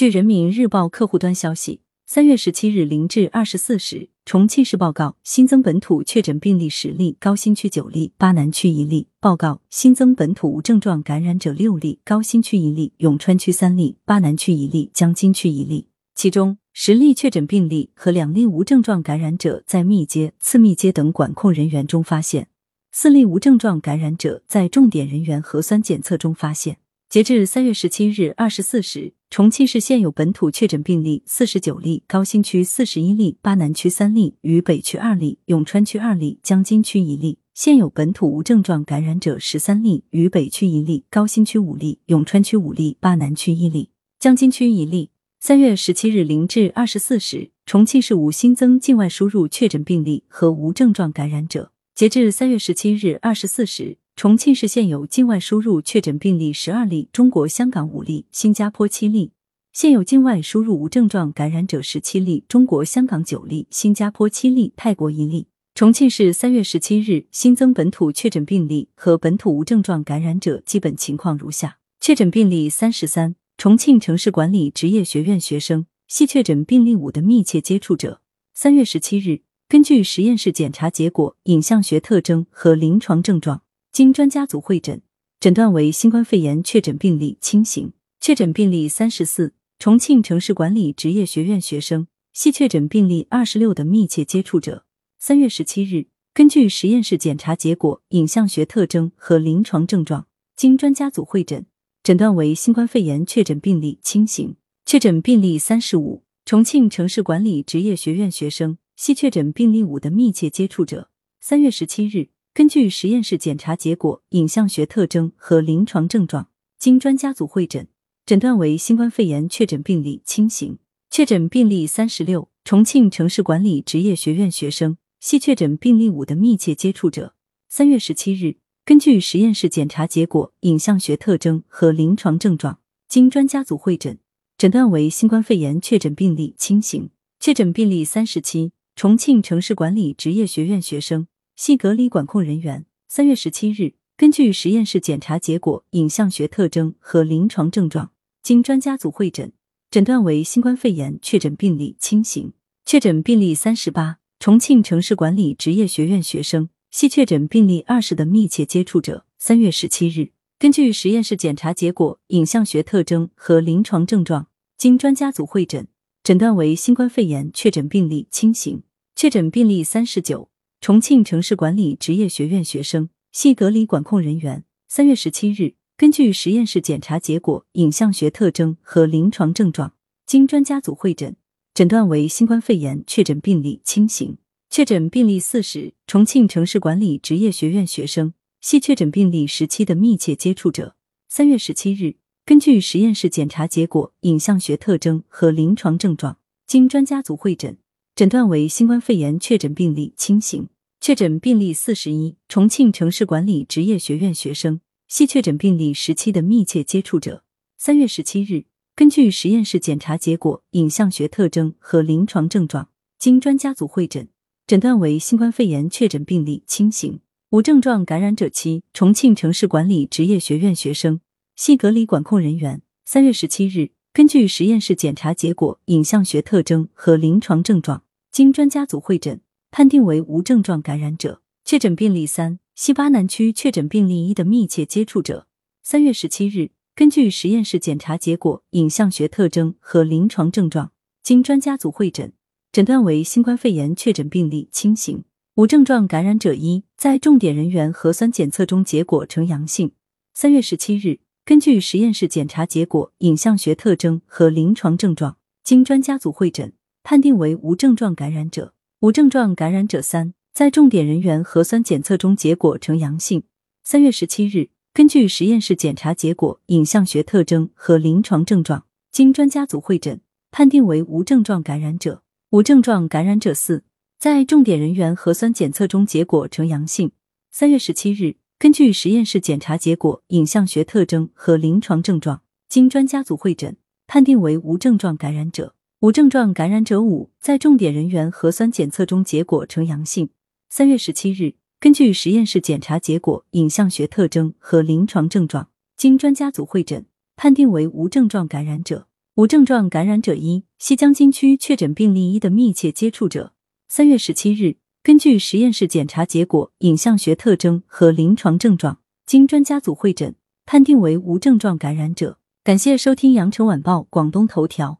据人民日报客户端消息，三月十七日零至二十四时，重庆市报告新增本土确诊病例十例，高新区九例，巴南区一例；报告新增本土无症状感染者六例，高新区一例，永川区三例，巴南区一例，江津区一例。其中十例确诊病例和两例无症状感染者在密接、次密接等管控人员中发现，四例无症状感染者在重点人员核酸检测中发现。截至三月十七日二十四时，重庆市现有本土确诊病例四十九例，高新区四十一例，巴南区三例，渝北区二例，永川区二例，江津区一例；现有本土无症状感染者十三例，渝北区一例，高新区五例，永川区五例，巴南区一例，江津区一例。三月十七日零至二十四时，重庆市无新增境外输入确诊病例和无症状感染者。截至三月十七日二十四时。重庆市现有境外输入确诊病例十二例，中国香港五例，新加坡七例；现有境外输入无症状感染者十七例，中国香港九例，新加坡七例，泰国一例。重庆市三月十七日新增本土确诊病例和本土无症状感染者基本情况如下：确诊病例三十三，重庆城市管理职业学院学生，系确诊病例五的密切接触者。三月十七日，根据实验室检查结果、影像学特征和临床症状。经专家组会诊，诊断为新冠肺炎确诊病例轻型。确诊病例三十四，重庆城市管理职业学院学生，系确诊病例二十六的密切接触者。三月十七日，根据实验室检查结果、影像学特征和临床症状，经专家组会诊，诊断为新冠肺炎确诊病例轻型。确诊病例三十五，重庆城市管理职业学院学生，系确诊病例五的密切接触者。三月十七日。根据实验室检查结果、影像学特征和临床症状，经专家组会诊，诊断为新冠肺炎确诊病例轻型。确诊病例三十六，重庆城市管理职业学院学生，系确诊病例五的密切接触者。三月十七日，根据实验室检查结果、影像学特征和临床症状，经专家组会诊，诊断为新冠肺炎确诊病例轻型。确诊病例三十七，重庆城市管理职业学院学生。系隔离管控人员。三月十七日，根据实验室检查结果、影像学特征和临床症状，经专家组会诊，诊断为新冠肺炎确诊病例轻型。确诊病例三十八，重庆城市管理职业学院学生，系确诊病例二十的密切接触者。三月十七日，根据实验室检查结果、影像学特征和临床症状，经专家组会诊，诊断为新冠肺炎确诊病例轻型。确诊病例三十九。重庆城市管理职业学院学生，系隔离管控人员。三月十七日，根据实验室检查结果、影像学特征和临床症状，经专家组会诊，诊断为新冠肺炎确诊病例轻型。确诊病例四十，重庆城市管理职业学院学生，系确诊病例十七的密切接触者。三月十七日，根据实验室检查结果、影像学特征和临床症状，经专家组会诊。诊断为新冠肺炎确诊病例轻型。确诊病例四十一，重庆城市管理职业学院学生，系确诊病例十七的密切接触者。三月十七日，根据实验室检查结果、影像学特征和临床症状，经专家组会诊，诊断为新冠肺炎确诊病例轻型。无症状感染者七，重庆城市管理职业学院学生，系隔离管控人员。三月十七日，根据实验室检查结果、影像学特征和临床症状。经专家组会诊，判定为无症状感染者。确诊病例三，西巴南区确诊病例一的密切接触者。三月十七日，根据实验室检查结果、影像学特征和临床症状，经专家组会诊，诊断为新冠肺炎确诊病例轻型。无症状感染者一，在重点人员核酸检测中结果呈阳性。三月十七日，根据实验室检查结果、影像学特征和临床症状，经专家组会诊。判定为无症状感染者。无症状感染者三，在重点人员核酸检测中结果呈阳性。三月十七日，根据实验室检查结果、影像学特征和临床症状，经专家组会诊，判定为无症状感染者。无症状感染者四，在重点人员核酸检测中结果呈阳性。三月十七日，根据实验室检查结果、影像学特征和临床症状，经专家组会诊，判定为无症状感染者。无症状感染者五，在重点人员核酸检测中结果呈阳性。三月十七日，根据实验室检查结果、影像学特征和临床症状，经专家组会诊，判定为无症状感染者。无症状感染者一，西江津区确诊病例一的密切接触者。三月十七日，根据实验室检查结果、影像学特征和临床症状，经专家组会诊，判定为无症状感染者。感谢收听羊城晚报广东头条。